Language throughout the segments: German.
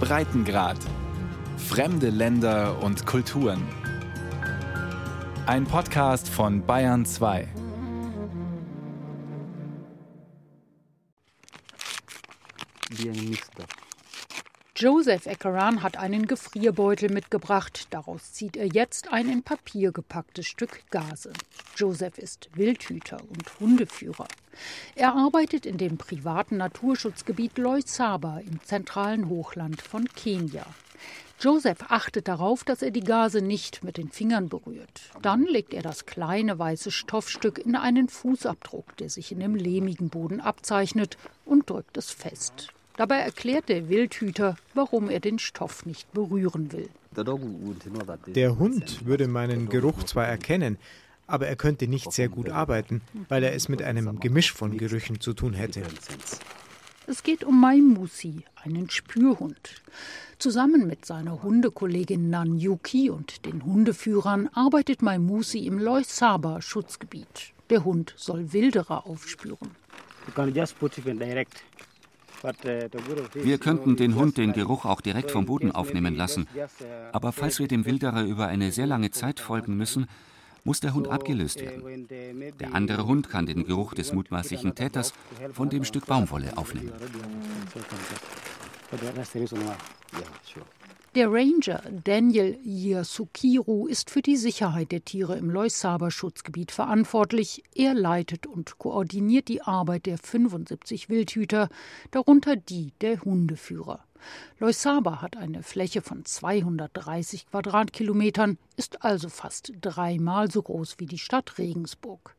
Breitengrad. Fremde Länder und Kulturen. Ein Podcast von Bayern 2. Joseph Ekaran hat einen Gefrierbeutel mitgebracht. Daraus zieht er jetzt ein in Papier gepacktes Stück Gase. Joseph ist Wildhüter und Hundeführer. Er arbeitet in dem privaten Naturschutzgebiet Loisaba im zentralen Hochland von Kenia. Joseph achtet darauf, dass er die Gase nicht mit den Fingern berührt. Dann legt er das kleine weiße Stoffstück in einen Fußabdruck, der sich in dem lehmigen Boden abzeichnet, und drückt es fest. Dabei erklärt der Wildhüter, warum er den Stoff nicht berühren will. Der Hund würde meinen Geruch zwar erkennen, aber er könnte nicht sehr gut arbeiten, weil er es mit einem Gemisch von Gerüchen zu tun hätte. Es geht um Maimusi, einen Spürhund. Zusammen mit seiner Hundekollegin Nanyuki und den Hundeführern arbeitet Maimusi im Loisaba Schutzgebiet. Der Hund soll Wilderer aufspüren. Wir könnten den Hund den Geruch auch direkt vom Boden aufnehmen lassen. Aber falls wir dem Wilderer über eine sehr lange Zeit folgen müssen, muss der Hund abgelöst werden. Der andere Hund kann den Geruch des mutmaßlichen Täters von dem Stück Baumwolle aufnehmen. Der Ranger Daniel Yasukiru ist für die Sicherheit der Tiere im Loisaba-Schutzgebiet verantwortlich. Er leitet und koordiniert die Arbeit der 75 Wildhüter, darunter die der Hundeführer. Loisaba hat eine Fläche von 230 Quadratkilometern, ist also fast dreimal so groß wie die Stadt Regensburg.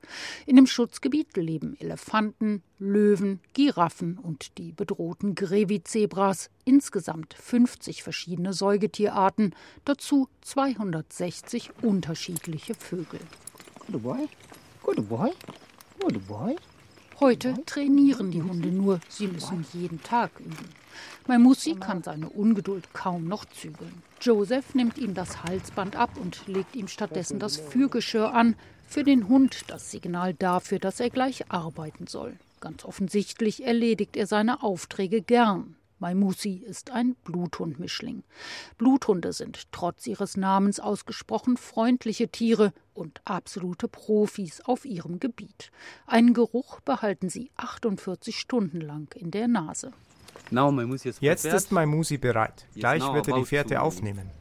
In dem Schutzgebiet leben Elefanten, Löwen, Giraffen und die bedrohten Grevizebras, insgesamt 50 verschiedene Säugetierarten, dazu 260 unterschiedliche Vögel. Good boy. Good boy. Good boy. Heute trainieren die Hunde nur, sie müssen jeden Tag üben. Maimusi kann seine Ungeduld kaum noch zügeln. Joseph nimmt ihm das Halsband ab und legt ihm stattdessen das Führgeschirr an. Für den Hund das Signal dafür, dass er gleich arbeiten soll. Ganz offensichtlich erledigt er seine Aufträge gern. Maimusi ist ein Bluthundmischling. Bluthunde sind trotz ihres Namens ausgesprochen freundliche Tiere und absolute Profis auf ihrem Gebiet. Einen Geruch behalten sie 48 Stunden lang in der Nase. Jetzt ist Maimusi bereit. Gleich wird er die Fährte aufnehmen.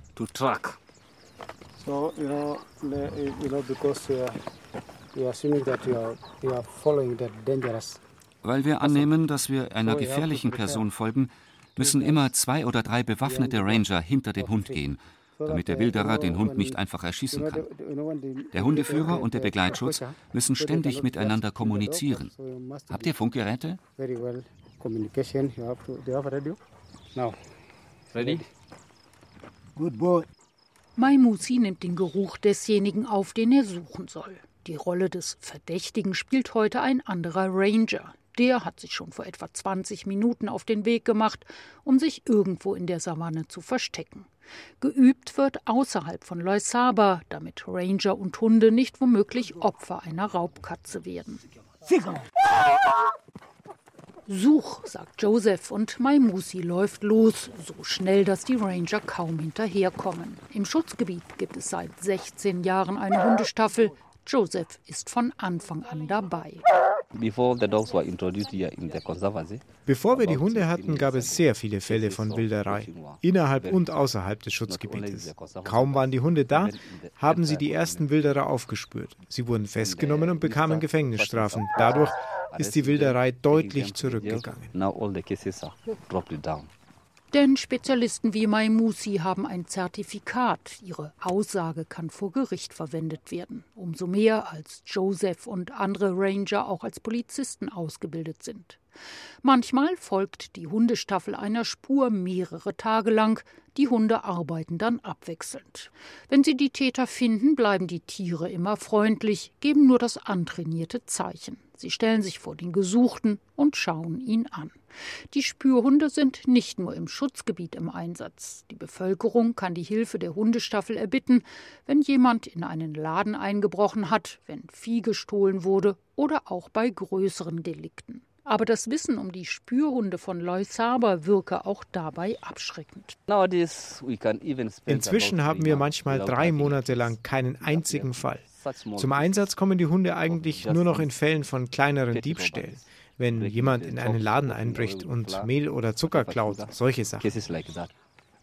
So, you know, you know, because you are assuming that you are, you are following the dangerous weil wir annehmen, dass wir einer gefährlichen Person folgen, müssen immer zwei oder drei bewaffnete Ranger hinter dem Hund gehen, damit der Wilderer den Hund nicht einfach erschießen kann. Der Hundeführer und der Begleitschutz müssen ständig miteinander kommunizieren. Habt ihr Funkgeräte? Ready? Good boy. Maimusi nimmt den Geruch desjenigen auf, den er suchen soll. Die Rolle des Verdächtigen spielt heute ein anderer Ranger, der hat sich schon vor etwa 20 Minuten auf den Weg gemacht, um sich irgendwo in der Savanne zu verstecken. Geübt wird außerhalb von Loisaba, damit Ranger und Hunde nicht womöglich Opfer einer Raubkatze werden. Such, sagt Joseph und Maimusi läuft los, so schnell, dass die Ranger kaum hinterherkommen. Im Schutzgebiet gibt es seit 16 Jahren eine Hundestaffel. Joseph ist von Anfang an dabei. Bevor wir die Hunde hatten, gab es sehr viele Fälle von Wilderei, innerhalb und außerhalb des Schutzgebietes. Kaum waren die Hunde da, haben sie die ersten Wilderer aufgespürt. Sie wurden festgenommen und bekamen Gefängnisstrafen. Dadurch ist die Wilderei deutlich zurückgegangen. Denn Spezialisten wie Maimusi haben ein Zertifikat. Ihre Aussage kann vor Gericht verwendet werden. Umso mehr, als Joseph und andere Ranger auch als Polizisten ausgebildet sind. Manchmal folgt die Hundestaffel einer Spur mehrere Tage lang. Die Hunde arbeiten dann abwechselnd. Wenn sie die Täter finden, bleiben die Tiere immer freundlich, geben nur das antrainierte Zeichen. Sie stellen sich vor den Gesuchten und schauen ihn an. Die Spürhunde sind nicht nur im Schutzgebiet im Einsatz. Die Bevölkerung kann die Hilfe der Hundestaffel erbitten, wenn jemand in einen Laden eingebrochen hat, wenn Vieh gestohlen wurde oder auch bei größeren Delikten. Aber das Wissen um die Spürhunde von Loisaba wirke auch dabei abschreckend. Inzwischen haben wir manchmal drei Monate lang keinen einzigen Fall. Zum Einsatz kommen die Hunde eigentlich nur noch in Fällen von kleineren Diebstählen. Wenn jemand in einen Laden einbricht und Mehl oder Zucker klaut, solche Sachen.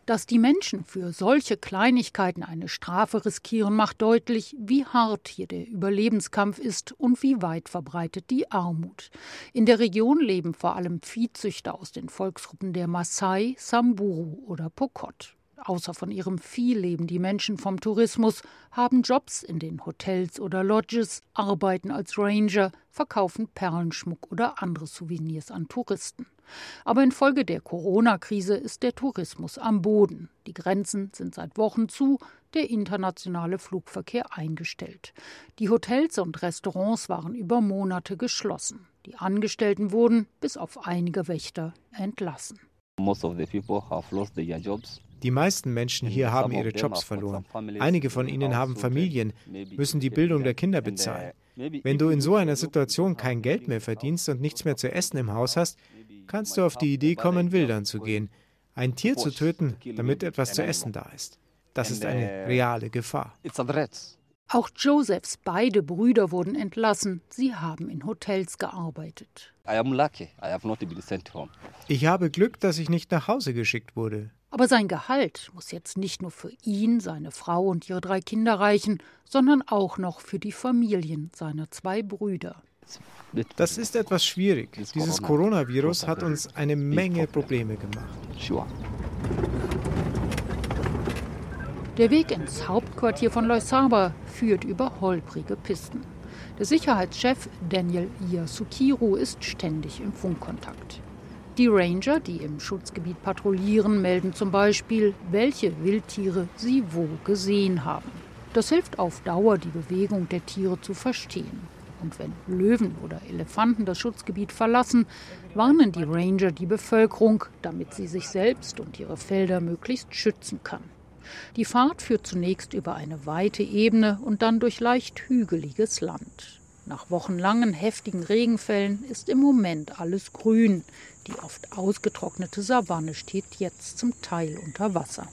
Dass die Menschen für solche Kleinigkeiten eine Strafe riskieren, macht deutlich, wie hart hier der Überlebenskampf ist und wie weit verbreitet die Armut. In der Region leben vor allem Viehzüchter aus den Volksgruppen der Maasai, Samburu oder Pokot. Außer von ihrem Vieh leben die Menschen vom Tourismus, haben Jobs in den Hotels oder Lodges, arbeiten als Ranger, verkaufen Perlenschmuck oder andere Souvenirs an Touristen. Aber infolge der Corona-Krise ist der Tourismus am Boden. Die Grenzen sind seit Wochen zu, der internationale Flugverkehr eingestellt. Die Hotels und Restaurants waren über Monate geschlossen. Die Angestellten wurden, bis auf einige Wächter, entlassen. Die meisten Menschen hier haben ihre Jobs verloren. Einige von ihnen haben Familien, müssen die Bildung der Kinder bezahlen. Wenn du in so einer Situation kein Geld mehr verdienst und nichts mehr zu essen im Haus hast, kannst du auf die Idee kommen, wildern zu gehen, ein Tier zu töten, damit etwas zu essen da ist. Das ist eine reale Gefahr. Auch Josephs beide Brüder wurden entlassen. Sie haben in Hotels gearbeitet. Ich habe Glück, dass ich nicht nach Hause geschickt wurde. Aber sein Gehalt muss jetzt nicht nur für ihn, seine Frau und ihre drei Kinder reichen, sondern auch noch für die Familien seiner zwei Brüder. Das ist etwas schwierig. Dieses Coronavirus hat uns eine Menge Probleme gemacht. Der Weg ins Hauptquartier von Loisaba führt über holprige Pisten. Der Sicherheitschef Daniel Yasukiru ist ständig im Funkkontakt. Die Ranger, die im Schutzgebiet patrouillieren, melden zum Beispiel, welche Wildtiere sie wo gesehen haben. Das hilft auf Dauer, die Bewegung der Tiere zu verstehen. Und wenn Löwen oder Elefanten das Schutzgebiet verlassen, warnen die Ranger die Bevölkerung, damit sie sich selbst und ihre Felder möglichst schützen kann. Die Fahrt führt zunächst über eine weite Ebene und dann durch leicht hügeliges Land. Nach wochenlangen heftigen Regenfällen ist im Moment alles grün. Die oft ausgetrocknete Savanne steht jetzt zum Teil unter Wasser.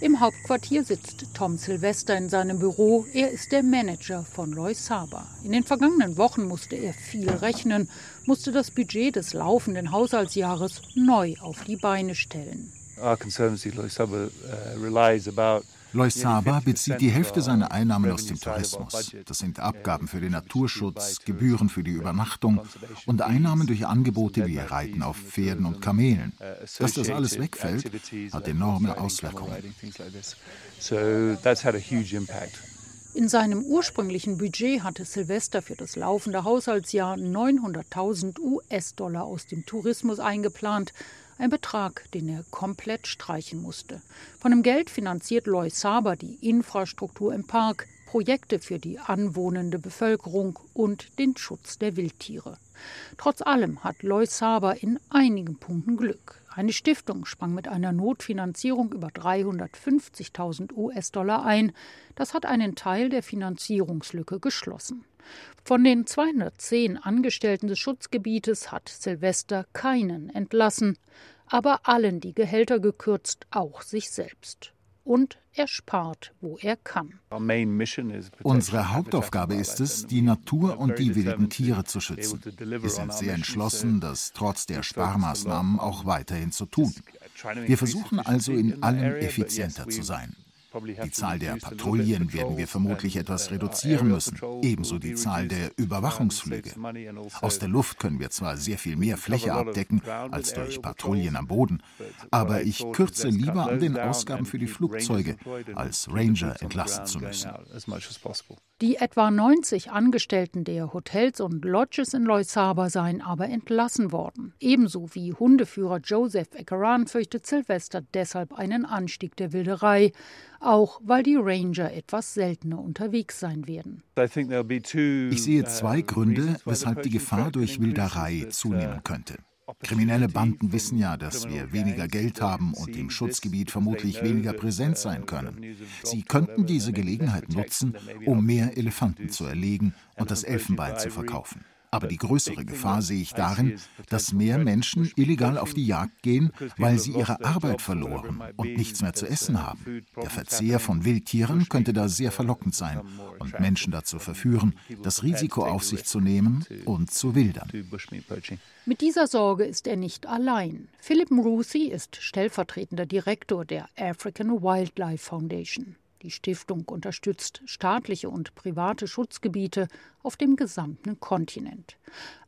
Im Hauptquartier sitzt Tom Sylvester in seinem Büro. Er ist der Manager von Roy Saba. In den vergangenen Wochen musste er viel rechnen, musste das Budget des laufenden Haushaltsjahres neu auf die Beine stellen. Our conservancy, Loy Saba, uh, relies about Loisaba bezieht die Hälfte seiner Einnahmen aus dem Tourismus. Das sind Abgaben für den Naturschutz, Gebühren für die Übernachtung und Einnahmen durch Angebote wie Reiten auf Pferden und Kamelen. Dass das alles wegfällt, hat enorme Auswirkungen. In seinem ursprünglichen Budget hatte Silvester für das laufende Haushaltsjahr 900.000 US-Dollar aus dem Tourismus eingeplant. Ein Betrag, den er komplett streichen musste. Von dem Geld finanziert Loy Saber die Infrastruktur im Park, Projekte für die anwohnende Bevölkerung und den Schutz der Wildtiere. Trotz allem hat Loy Saber in einigen Punkten Glück. Eine Stiftung sprang mit einer Notfinanzierung über 350.000 US-Dollar ein. Das hat einen Teil der Finanzierungslücke geschlossen. Von den 210 Angestellten des Schutzgebietes hat Silvester keinen entlassen, aber allen die Gehälter gekürzt, auch sich selbst. Und er spart, wo er kann. Unsere Hauptaufgabe ist es, die Natur und die wilden Tiere zu schützen. Wir sind sehr entschlossen, das trotz der Sparmaßnahmen auch weiterhin zu tun. Wir versuchen also in allem effizienter zu sein. Die Zahl der Patrouillen werden wir vermutlich etwas reduzieren müssen, ebenso die Zahl der Überwachungsflüge. Aus der Luft können wir zwar sehr viel mehr Fläche abdecken als durch Patrouillen am Boden, aber ich kürze lieber an den Ausgaben für die Flugzeuge, als Ranger entlassen zu müssen. Die etwa 90 Angestellten der Hotels und Lodges in Loisaba seien aber entlassen worden. Ebenso wie Hundeführer Joseph Ekaran fürchtet Silvester deshalb einen Anstieg der Wilderei, auch weil die Ranger etwas seltener unterwegs sein werden. Ich sehe zwei Gründe, weshalb die Gefahr durch Wilderei zunehmen könnte. Kriminelle Banden wissen ja, dass wir weniger Geld haben und im Schutzgebiet vermutlich weniger präsent sein können. Sie könnten diese Gelegenheit nutzen, um mehr Elefanten zu erlegen und das Elfenbein zu verkaufen. Aber die größere Gefahr sehe ich darin, dass mehr Menschen illegal auf die Jagd gehen, weil sie ihre Arbeit verloren und nichts mehr zu essen haben. Der Verzehr von Wildtieren könnte da sehr verlockend sein und Menschen dazu verführen, das Risiko auf sich zu nehmen und zu wildern. Mit dieser Sorge ist er nicht allein. Philip Mrusi ist stellvertretender Direktor der African Wildlife Foundation. Die Stiftung unterstützt staatliche und private Schutzgebiete auf dem gesamten Kontinent.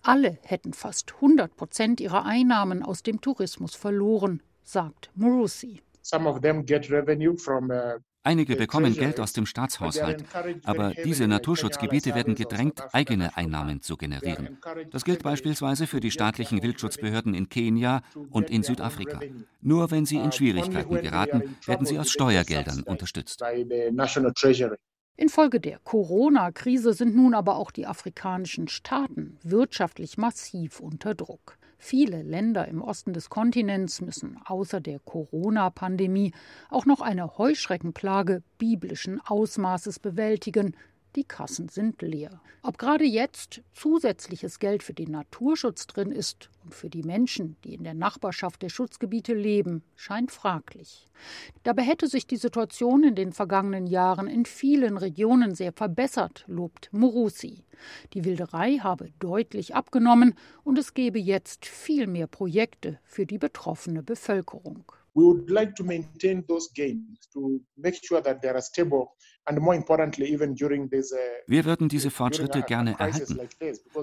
Alle hätten fast 100 Prozent ihrer Einnahmen aus dem Tourismus verloren, sagt Murusi. Some of them get revenue from uh, Einige bekommen Geld aus dem Staatshaushalt, aber diese Naturschutzgebiete werden gedrängt, eigene Einnahmen zu generieren. Das gilt beispielsweise für die staatlichen Wildschutzbehörden in Kenia und in Südafrika. Nur wenn sie in Schwierigkeiten geraten, werden sie aus Steuergeldern unterstützt. Infolge der Corona-Krise sind nun aber auch die afrikanischen Staaten wirtschaftlich massiv unter Druck. Viele Länder im Osten des Kontinents müssen außer der Corona-Pandemie auch noch eine Heuschreckenplage biblischen Ausmaßes bewältigen, die Kassen sind leer. Ob gerade jetzt zusätzliches Geld für den Naturschutz drin ist und für die Menschen, die in der Nachbarschaft der Schutzgebiete leben, scheint fraglich. Dabei hätte sich die Situation in den vergangenen Jahren in vielen Regionen sehr verbessert, lobt Murusi. Die Wilderei habe deutlich abgenommen und es gebe jetzt viel mehr Projekte für die betroffene Bevölkerung. We would like to maintain those gains to make sure that they are stable wir würden diese Fortschritte gerne erhalten,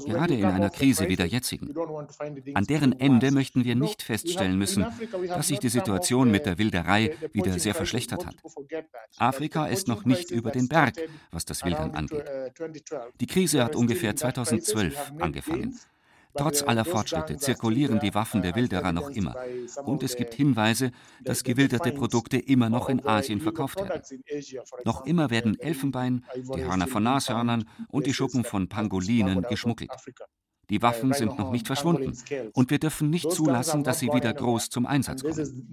gerade in einer Krise wie der jetzigen. An deren Ende möchten wir nicht feststellen müssen, dass sich die Situation mit der Wilderei wieder sehr verschlechtert hat. Afrika ist noch nicht über den Berg, was das Wildern angeht. Uh, die Krise hat ungefähr 2012 angefangen. Trotz aller Fortschritte zirkulieren die Waffen der Wilderer noch immer. Und es gibt Hinweise, dass gewilderte Produkte immer noch in Asien verkauft werden. Noch immer werden Elfenbein, die Hörner von Nashörnern und die Schuppen von Pangolinen geschmuggelt. Die Waffen sind noch nicht verschwunden und wir dürfen nicht zulassen, dass sie wieder groß zum Einsatz kommen.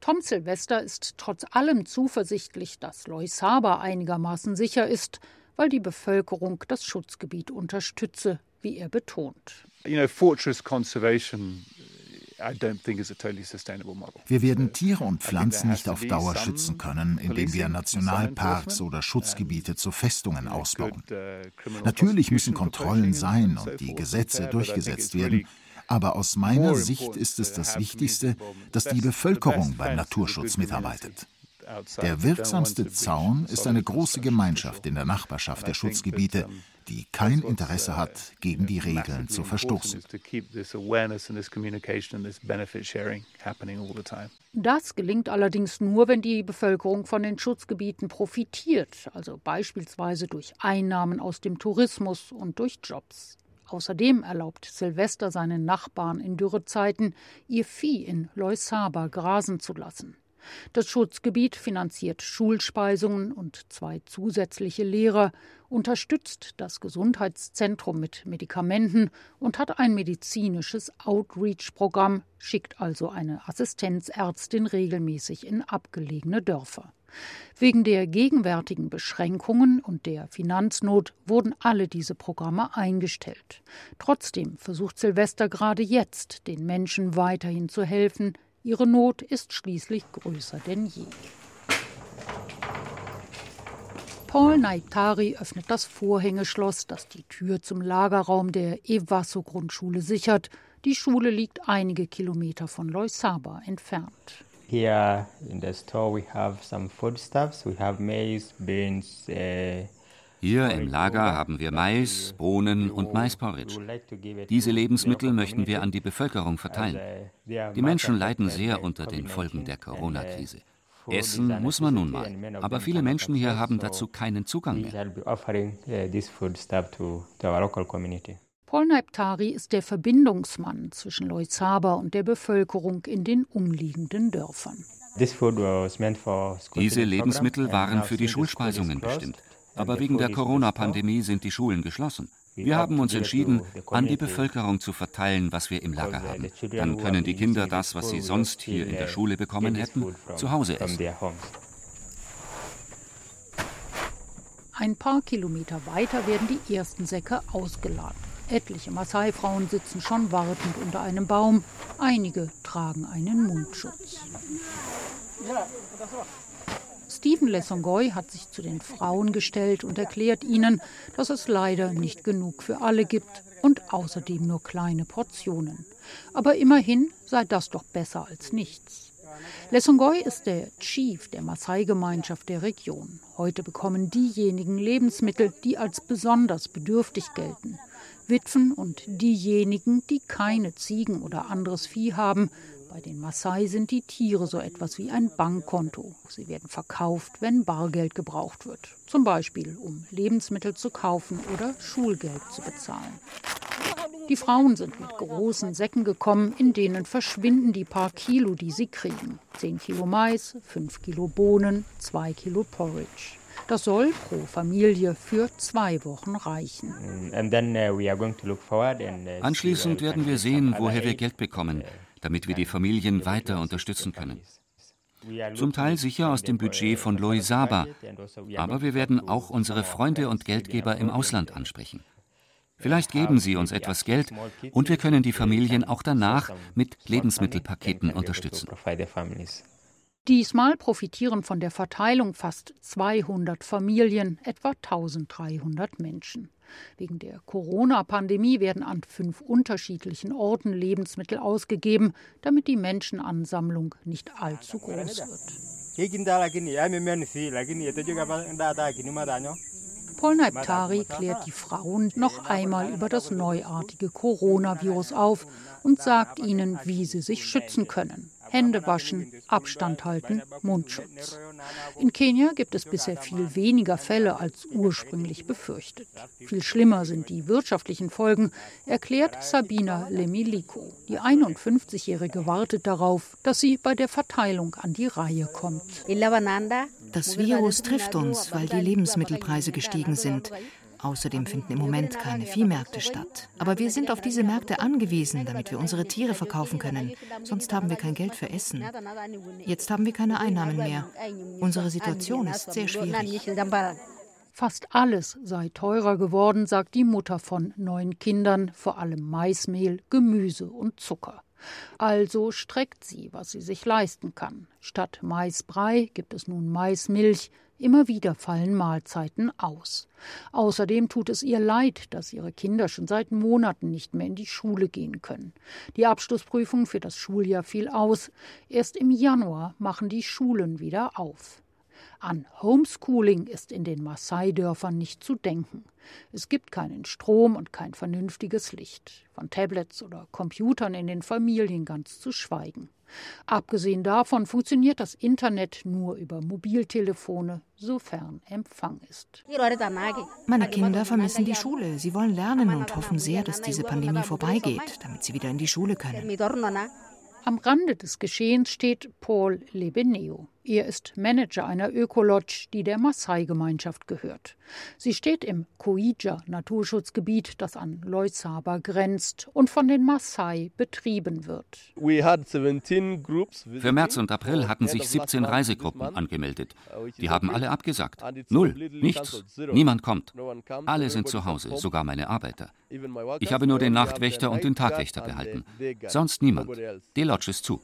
Tom Sylvester ist trotz allem zuversichtlich, dass Loisaba einigermaßen sicher ist weil die Bevölkerung das Schutzgebiet unterstütze, wie er betont. You know, fortress conservation wir werden Tiere und Pflanzen nicht auf Dauer schützen können, indem wir Nationalparks oder Schutzgebiete zu Festungen ausbauen. Uh, Natürlich müssen Kontrollen sein und die Gesetze durchgesetzt werden, aber aus meiner Sicht ist es das Wichtigste, dass die Bevölkerung beim Naturschutz mitarbeitet. Der wirksamste Zaun ist eine große Gemeinschaft in der Nachbarschaft der Schutzgebiete, die kein Interesse hat, gegen die Regeln zu verstoßen. Das gelingt allerdings nur, wenn die Bevölkerung von den Schutzgebieten profitiert, also beispielsweise durch Einnahmen aus dem Tourismus und durch Jobs. Außerdem erlaubt Silvester seinen Nachbarn in Dürrezeiten, ihr Vieh in Leusaba grasen zu lassen. Das Schutzgebiet finanziert Schulspeisungen und zwei zusätzliche Lehrer, unterstützt das Gesundheitszentrum mit Medikamenten und hat ein medizinisches Outreach-Programm, schickt also eine Assistenzärztin regelmäßig in abgelegene Dörfer. Wegen der gegenwärtigen Beschränkungen und der Finanznot wurden alle diese Programme eingestellt. Trotzdem versucht Silvester gerade jetzt, den Menschen weiterhin zu helfen, Ihre Not ist schließlich größer denn je. Paul Naitari öffnet das Vorhängeschloss, das die Tür zum Lagerraum der Ewaso-Grundschule sichert. Die Schule liegt einige Kilometer von Loisaba entfernt. Here in the store we have some foodstuffs. We have maize, beans, uh, hier im Lager haben wir Mais, Bohnen und Maisporridge. Diese Lebensmittel möchten wir an die Bevölkerung verteilen. Die Menschen leiden sehr unter den Folgen der Corona-Krise. Essen muss man nun mal, aber viele Menschen hier haben dazu keinen Zugang mehr. Paul Naiptari ist der Verbindungsmann zwischen Loizaba und der Bevölkerung in den umliegenden Dörfern. Diese Lebensmittel waren für die Schulspeisungen bestimmt. Aber wegen der Corona-Pandemie sind die Schulen geschlossen. Wir haben uns entschieden, an die Bevölkerung zu verteilen, was wir im Lager haben. Dann können die Kinder das, was sie sonst hier in der Schule bekommen hätten, zu Hause essen. Ein paar Kilometer weiter werden die ersten Säcke ausgeladen. Etliche Maasai-Frauen sitzen schon wartend unter einem Baum. Einige tragen einen Mundschutz. Stephen Lesongoy hat sich zu den Frauen gestellt und erklärt ihnen, dass es leider nicht genug für alle gibt und außerdem nur kleine Portionen. Aber immerhin sei das doch besser als nichts. Lesongoy ist der Chief der Maasai-Gemeinschaft der Region. Heute bekommen diejenigen Lebensmittel, die als besonders bedürftig gelten. Witwen und diejenigen, die keine Ziegen oder anderes Vieh haben. Bei den Maasai sind die Tiere so etwas wie ein Bankkonto. Sie werden verkauft, wenn Bargeld gebraucht wird. Zum Beispiel, um Lebensmittel zu kaufen oder Schulgeld zu bezahlen. Die Frauen sind mit großen Säcken gekommen, in denen verschwinden die paar Kilo, die sie kriegen. Zehn Kilo Mais, fünf Kilo Bohnen, zwei Kilo Porridge. Das soll pro Familie für zwei Wochen reichen. Uh, uh, Anschließend werden wir sehen, woher wir Geld bekommen, damit wir die Familien weiter unterstützen können. Zum Teil sicher aus dem Budget von Loisaba, aber wir werden auch unsere Freunde und Geldgeber im Ausland ansprechen. Vielleicht geben sie uns etwas Geld und wir können die Familien auch danach mit Lebensmittelpaketen unterstützen. Diesmal profitieren von der Verteilung fast 200 Familien, etwa 1300 Menschen. Wegen der Corona-Pandemie werden an fünf unterschiedlichen Orten Lebensmittel ausgegeben, damit die Menschenansammlung nicht allzu groß wird. Polnaip Tari klärt die Frauen noch einmal über das neuartige Coronavirus auf und sagt ihnen, wie sie sich schützen können. Hände waschen, Abstand halten, Mundschutz. In Kenia gibt es bisher viel weniger Fälle als ursprünglich befürchtet. Viel schlimmer sind die wirtschaftlichen Folgen, erklärt Sabina Lemiliko. Die 51-Jährige wartet darauf, dass sie bei der Verteilung an die Reihe kommt. Das Virus trifft uns, weil die Lebensmittelpreise gestiegen sind. Außerdem finden im Moment keine Viehmärkte statt. Aber wir sind auf diese Märkte angewiesen, damit wir unsere Tiere verkaufen können. Sonst haben wir kein Geld für Essen. Jetzt haben wir keine Einnahmen mehr. Unsere Situation ist sehr schwierig. Fast alles sei teurer geworden, sagt die Mutter von neun Kindern, vor allem Maismehl, Gemüse und Zucker. Also streckt sie, was sie sich leisten kann. Statt Maisbrei gibt es nun Maismilch, Immer wieder fallen Mahlzeiten aus. Außerdem tut es ihr leid, dass ihre Kinder schon seit Monaten nicht mehr in die Schule gehen können. Die Abschlussprüfung für das Schuljahr fiel aus. Erst im Januar machen die Schulen wieder auf. An Homeschooling ist in den Maasai-Dörfern nicht zu denken. Es gibt keinen Strom und kein vernünftiges Licht. Von Tablets oder Computern in den Familien ganz zu schweigen. Abgesehen davon funktioniert das Internet nur über Mobiltelefone, sofern Empfang ist. Meine Kinder vermissen die Schule. Sie wollen lernen und hoffen sehr, dass diese Pandemie vorbeigeht, damit sie wieder in die Schule können. Am Rande des Geschehens steht Paul Lebeneo. Er ist Manager einer Ökolodge, die der Maasai-Gemeinschaft gehört. Sie steht im Koija Naturschutzgebiet, das an Loisaba grenzt und von den Maasai betrieben wird. Für März und April hatten sich 17 Reisegruppen angemeldet. Die haben alle abgesagt. Null, nichts, niemand kommt. Alle sind zu Hause, sogar meine Arbeiter. Ich habe nur den Nachtwächter und den Tagwächter behalten. Sonst niemand. Die Lodge ist zu.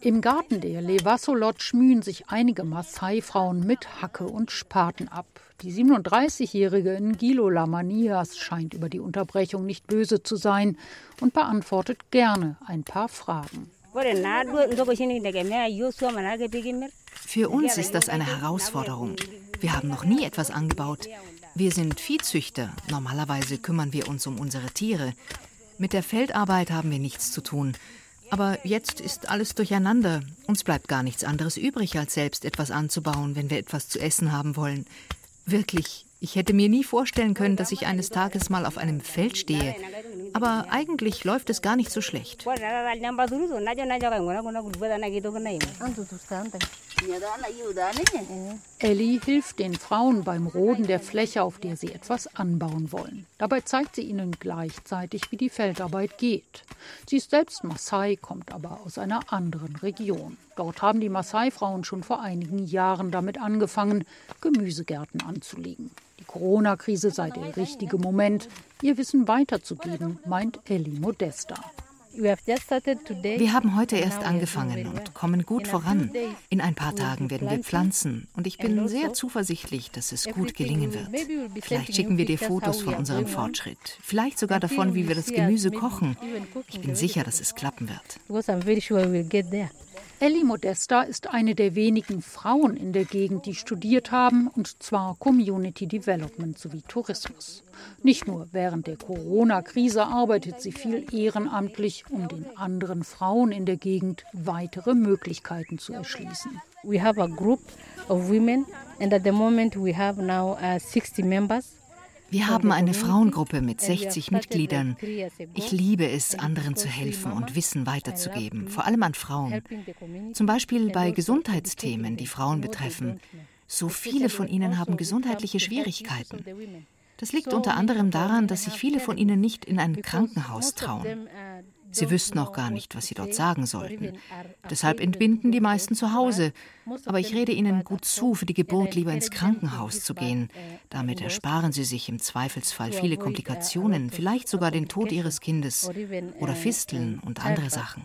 Im Garten der Levasso-Lodge mühen sich einige Maasai-Frauen mit Hacke und Spaten ab. Die 37-jährige Ngilo Lamanias scheint über die Unterbrechung nicht böse zu sein und beantwortet gerne ein paar Fragen. Für uns ist das eine Herausforderung. Wir haben noch nie etwas angebaut. Wir sind Viehzüchter. Normalerweise kümmern wir uns um unsere Tiere. Mit der Feldarbeit haben wir nichts zu tun. Aber jetzt ist alles durcheinander. Uns bleibt gar nichts anderes übrig, als selbst etwas anzubauen, wenn wir etwas zu essen haben wollen. Wirklich, ich hätte mir nie vorstellen können, dass ich eines Tages mal auf einem Feld stehe. Aber eigentlich läuft es gar nicht so schlecht. Ellie hilft den Frauen beim Roden der Fläche, auf der sie etwas anbauen wollen. Dabei zeigt sie ihnen gleichzeitig, wie die Feldarbeit geht. Sie ist selbst Maasai, kommt aber aus einer anderen Region. Dort haben die Maasai-Frauen schon vor einigen Jahren damit angefangen, Gemüsegärten anzulegen. Die Corona-Krise sei der richtige Moment, ihr Wissen weiterzugeben, meint Ellie Modesta. Wir haben heute erst angefangen und kommen gut voran. In ein paar Tagen werden wir pflanzen und ich bin sehr zuversichtlich, dass es gut gelingen wird. Vielleicht schicken wir dir Fotos von unserem Fortschritt, vielleicht sogar davon, wie wir das Gemüse kochen. Ich bin sicher, dass es klappen wird. Ellie Modesta ist eine der wenigen Frauen in der Gegend, die studiert haben, und zwar Community Development sowie Tourismus. Nicht nur während der Corona-Krise arbeitet sie viel ehrenamtlich, um den anderen Frauen in der Gegend weitere Möglichkeiten zu erschließen. We have a group of women and at the moment we have now uh, 60 members. Wir haben eine Frauengruppe mit 60 Mitgliedern. Ich liebe es, anderen zu helfen und Wissen weiterzugeben, vor allem an Frauen. Zum Beispiel bei Gesundheitsthemen, die Frauen betreffen. So viele von ihnen haben gesundheitliche Schwierigkeiten. Das liegt unter anderem daran, dass sich viele von ihnen nicht in ein Krankenhaus trauen. Sie wüssten auch gar nicht, was sie dort sagen sollten. Deshalb entbinden die meisten zu Hause. Aber ich rede ihnen gut zu, für die Geburt lieber ins Krankenhaus zu gehen. Damit ersparen sie sich im Zweifelsfall viele Komplikationen, vielleicht sogar den Tod ihres Kindes oder Fisteln und andere Sachen.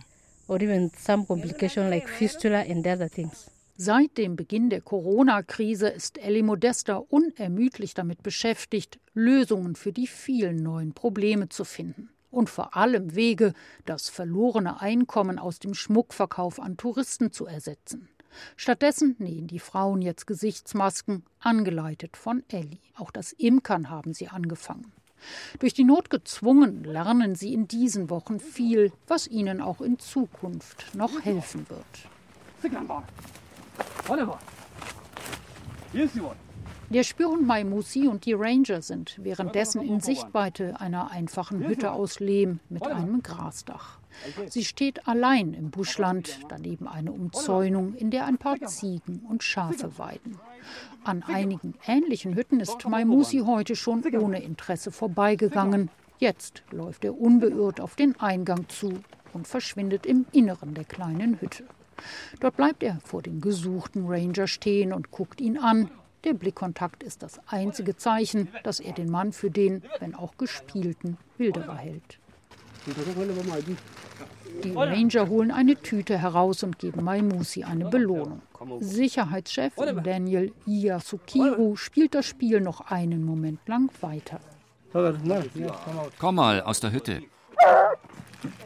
Seit dem Beginn der Corona-Krise ist Ellie Modesta unermüdlich damit beschäftigt, Lösungen für die vielen neuen Probleme zu finden und vor allem Wege, das verlorene Einkommen aus dem Schmuckverkauf an Touristen zu ersetzen. Stattdessen nähen die Frauen jetzt Gesichtsmasken, angeleitet von Ellie. Auch das Imkern haben sie angefangen. Durch die Not gezwungen lernen sie in diesen Wochen viel, was ihnen auch in Zukunft noch helfen wird. Der Spürhund Maimusi und die Ranger sind währenddessen in Sichtweite einer einfachen Hütte aus Lehm mit einem Grasdach. Sie steht allein im Buschland, daneben eine Umzäunung, in der ein paar Ziegen und Schafe weiden. An einigen ähnlichen Hütten ist Maimusi heute schon ohne Interesse vorbeigegangen. Jetzt läuft er unbeirrt auf den Eingang zu und verschwindet im Inneren der kleinen Hütte. Dort bleibt er vor dem gesuchten Ranger stehen und guckt ihn an, der Blickkontakt ist das einzige Zeichen, dass er den Mann für den, wenn auch gespielten, Wilderer hält. Die Ranger holen eine Tüte heraus und geben Maimusi eine Belohnung. Sicherheitschef Daniel Iyasukiru spielt das Spiel noch einen Moment lang weiter. Komm mal aus der Hütte.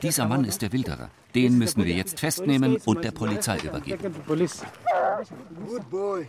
Dieser Mann ist der Wilderer. Den müssen wir jetzt festnehmen und der Polizei übergeben. Good boy.